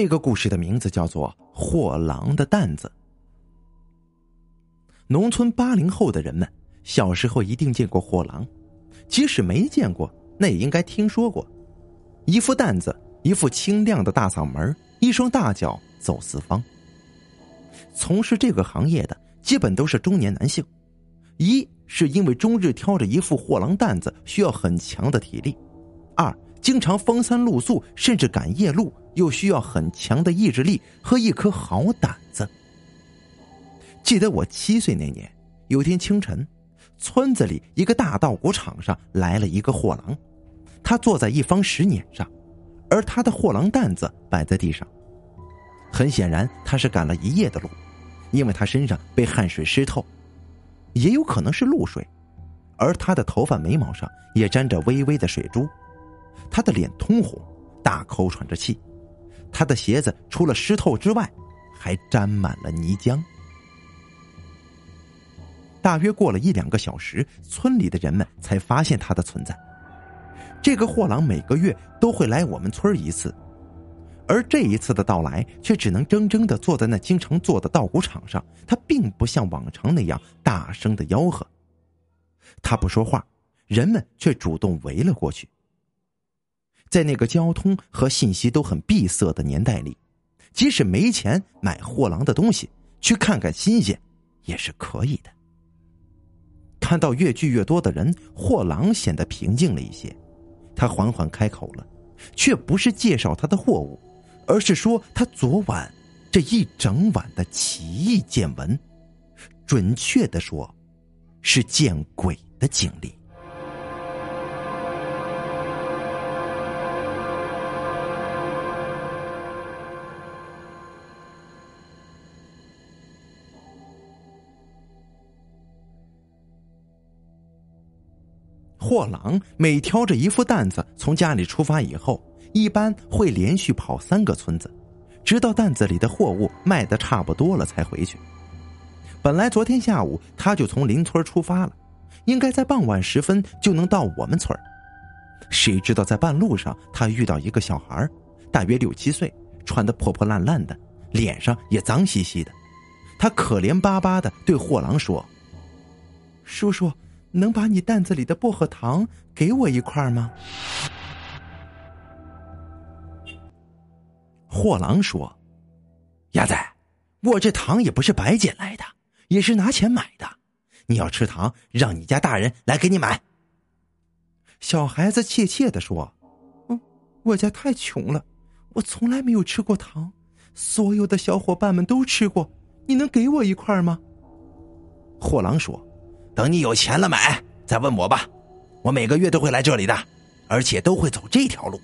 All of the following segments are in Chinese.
这个故事的名字叫做《货郎的担子》。农村八零后的人们小时候一定见过货郎，即使没见过，那也应该听说过。一副担子，一副清亮的大嗓门，一双大脚走四方。从事这个行业的基本都是中年男性，一是因为终日挑着一副货郎担子需要很强的体力，二。经常风餐露宿，甚至赶夜路，又需要很强的意志力和一颗好胆子。记得我七岁那年，有天清晨，村子里一个大稻谷场上来了一个货郎，他坐在一方石碾上，而他的货郎担子摆在地上。很显然，他是赶了一夜的路，因为他身上被汗水湿透，也有可能是露水，而他的头发、眉毛上也沾着微微的水珠。他的脸通红，大口喘着气，他的鞋子除了湿透之外，还沾满了泥浆。大约过了一两个小时，村里的人们才发现他的存在。这个货郎每个月都会来我们村一次，而这一次的到来却只能怔怔的坐在那经常坐的稻谷场上。他并不像往常那样大声的吆喝，他不说话，人们却主动围了过去。在那个交通和信息都很闭塞的年代里，即使没钱买货郎的东西，去看看新鲜也是可以的。看到越聚越多的人，货郎显得平静了一些。他缓缓开口了，却不是介绍他的货物，而是说他昨晚这一整晚的奇异见闻，准确的说，是见鬼的经历。货郎每挑着一副担子从家里出发以后，一般会连续跑三个村子，直到担子里的货物卖的差不多了才回去。本来昨天下午他就从邻村出发了，应该在傍晚时分就能到我们村谁知道在半路上他遇到一个小孩，大约六七岁，穿的破破烂烂的，脸上也脏兮兮的。他可怜巴巴的对货郎说：“叔叔。”能把你担子里的薄荷糖给我一块吗？货郎说：“鸭仔，我这糖也不是白捡来的，也是拿钱买的。你要吃糖，让你家大人来给你买。”小孩子怯怯的说：“嗯，我家太穷了，我从来没有吃过糖，所有的小伙伴们都吃过，你能给我一块吗？”货郎说。等你有钱了买，再问我吧。我每个月都会来这里的，而且都会走这条路。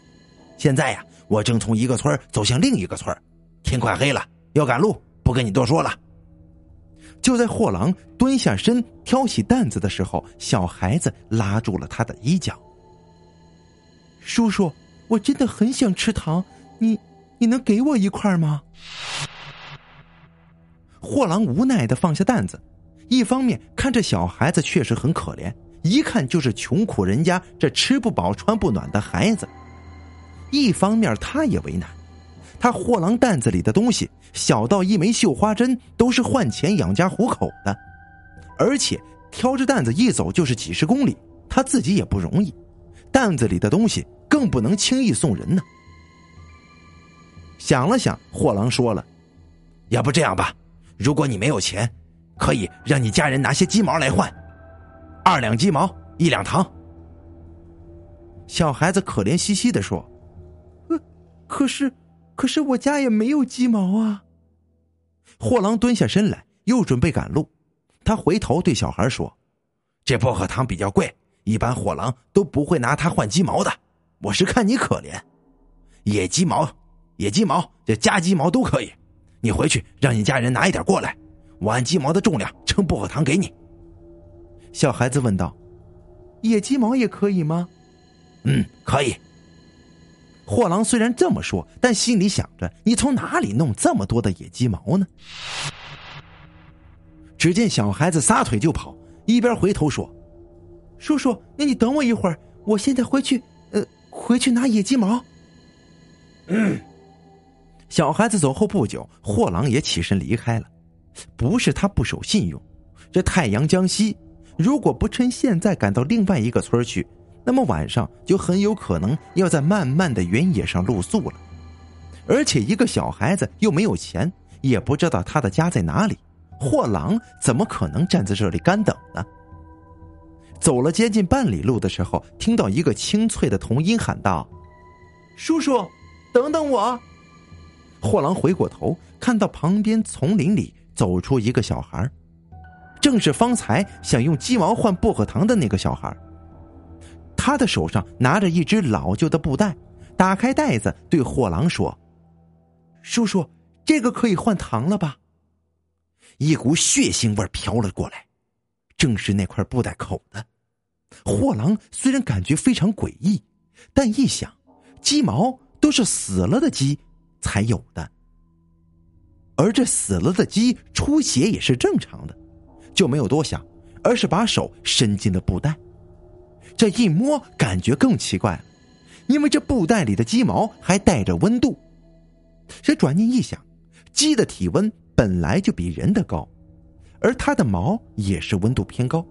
现在呀，我正从一个村走向另一个村，天快黑了，要赶路，不跟你多说了。就在货郎蹲下身挑起担子的时候，小孩子拉住了他的衣角。叔叔，我真的很想吃糖，你你能给我一块吗？货郎无奈的放下担子。一方面看这小孩子确实很可怜，一看就是穷苦人家这吃不饱穿不暖的孩子；一方面他也为难，他货郎担子里的东西小到一枚绣花针都是换钱养家糊口的，而且挑着担子一走就是几十公里，他自己也不容易，担子里的东西更不能轻易送人呢。想了想，货郎说了：“要不这样吧，如果你没有钱。”可以让你家人拿些鸡毛来换，二两鸡毛，一两糖。小孩子可怜兮兮的说：“呃，可是，可是我家也没有鸡毛啊。”货郎蹲下身来，又准备赶路。他回头对小孩说：“这薄荷糖比较贵，一般货郎都不会拿它换鸡毛的。我是看你可怜，野鸡毛、野鸡毛、这家鸡毛都可以。你回去让你家人拿一点过来。”我按鸡毛的重量称薄荷糖给你。小孩子问道：“野鸡毛也可以吗？”“嗯，可以。”货郎虽然这么说，但心里想着：“你从哪里弄这么多的野鸡毛呢？”只见小孩子撒腿就跑，一边回头说：“叔叔，那你等我一会儿，我现在回去，呃，回去拿野鸡毛。”嗯。小孩子走后不久，货郎也起身离开了。不是他不守信用，这太阳将西，如果不趁现在赶到另外一个村去，那么晚上就很有可能要在漫漫的原野上露宿了。而且一个小孩子又没有钱，也不知道他的家在哪里，货郎怎么可能站在这里干等呢？走了接近半里路的时候，听到一个清脆的童音喊道：“叔叔，等等我！”货郎回过头，看到旁边丛林里走出一个小孩，正是方才想用鸡毛换薄荷糖的那个小孩。他的手上拿着一只老旧的布袋，打开袋子对货郎说：“叔叔，这个可以换糖了吧？”一股血腥味飘了过来，正是那块布袋口的。货郎虽然感觉非常诡异，但一想，鸡毛都是死了的鸡才有的，而这死了的鸡出血也是正常的，就没有多想，而是把手伸进了布袋。这一摸，感觉更奇怪了，因为这布袋里的鸡毛还带着温度。这转念一想，鸡的体温本来就比人的高，而它的毛也是温度偏高。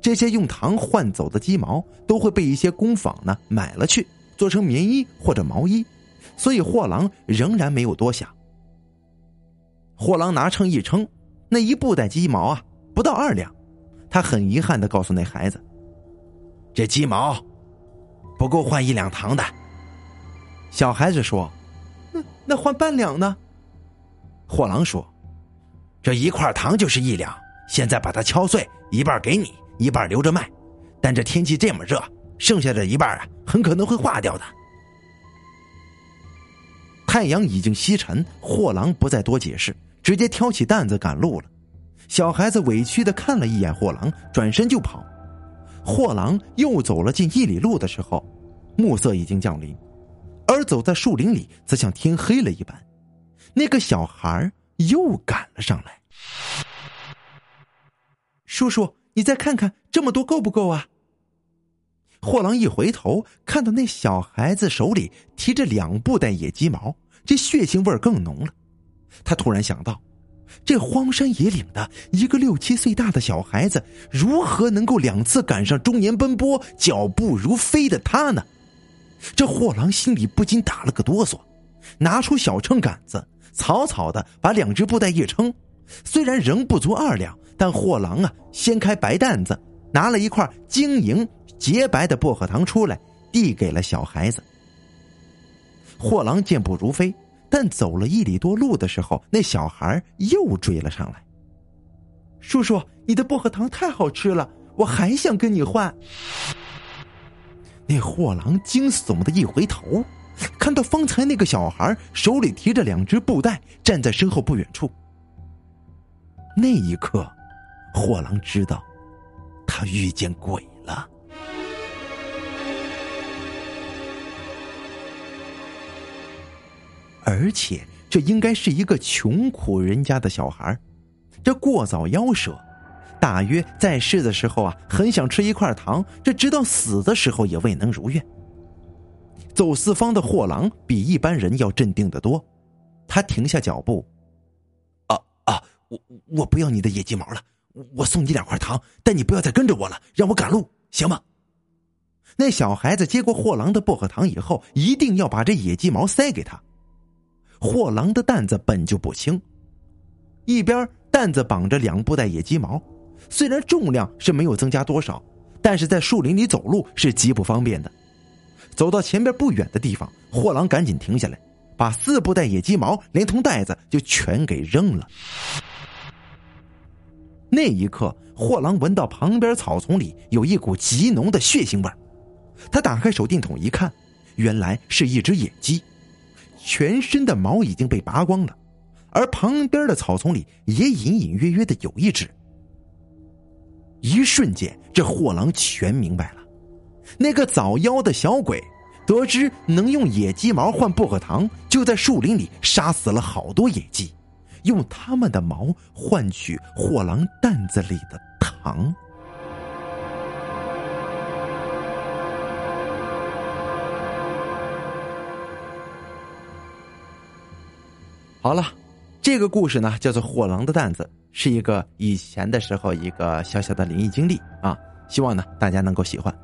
这些用糖换走的鸡毛都会被一些工坊呢买了去，做成棉衣或者毛衣，所以货郎仍然没有多想。货郎拿秤一称，那一布袋鸡毛啊不到二两，他很遗憾的告诉那孩子：“这鸡毛不够换一两糖的。”小孩子说：“那那换半两呢？”货郎说：“这一块糖就是一两，现在把它敲碎，一半给你。”一半留着卖，但这天气这么热，剩下的一半啊，很可能会化掉的。太阳已经西沉，货郎不再多解释，直接挑起担子赶路了。小孩子委屈的看了一眼货郎，转身就跑。货郎又走了近一里路的时候，暮色已经降临，而走在树林里，则像天黑了一般。那个小孩又赶了上来，叔叔。你再看看这么多够不够啊？货郎一回头，看到那小孩子手里提着两布袋野鸡毛，这血腥味更浓了。他突然想到，这荒山野岭的一个六七岁大的小孩子，如何能够两次赶上中年奔波、脚步如飞的他呢？这货郎心里不禁打了个哆嗦，拿出小秤杆子，草草的把两只布袋一称，虽然仍不足二两。但货郎啊，掀开白担子，拿了一块晶莹洁白的薄荷糖出来，递给了小孩子。货郎健步如飞，但走了一里多路的时候，那小孩又追了上来。叔叔，你的薄荷糖太好吃了，我还想跟你换。那货郎惊悚的一回头，看到方才那个小孩手里提着两只布袋，站在身后不远处。那一刻。货郎知道，他遇见鬼了，而且这应该是一个穷苦人家的小孩这过早夭折，大约在世的时候啊，很想吃一块糖，这直到死的时候也未能如愿。走四方的货郎比一般人要镇定的多，他停下脚步，啊啊，我我不要你的野鸡毛了。我送你两块糖，但你不要再跟着我了，让我赶路，行吗？那小孩子接过货郎的薄荷糖以后，一定要把这野鸡毛塞给他。货郎的担子本就不轻，一边担子绑着两布袋野鸡毛，虽然重量是没有增加多少，但是在树林里走路是极不方便的。走到前边不远的地方，货郎赶紧停下来，把四布袋野鸡毛连同袋子就全给扔了。那一刻，货郎闻到旁边草丛里有一股极浓的血腥味他打开手电筒一看，原来是一只野鸡，全身的毛已经被拔光了，而旁边的草丛里也隐隐约约的有一只。一瞬间，这货郎全明白了，那个早夭的小鬼，得知能用野鸡毛换薄荷糖，就在树林里杀死了好多野鸡。用他们的毛换取货郎担子里的糖。好了，这个故事呢叫做《火狼的担子》，是一个以前的时候一个小小的灵异经历啊，希望呢大家能够喜欢。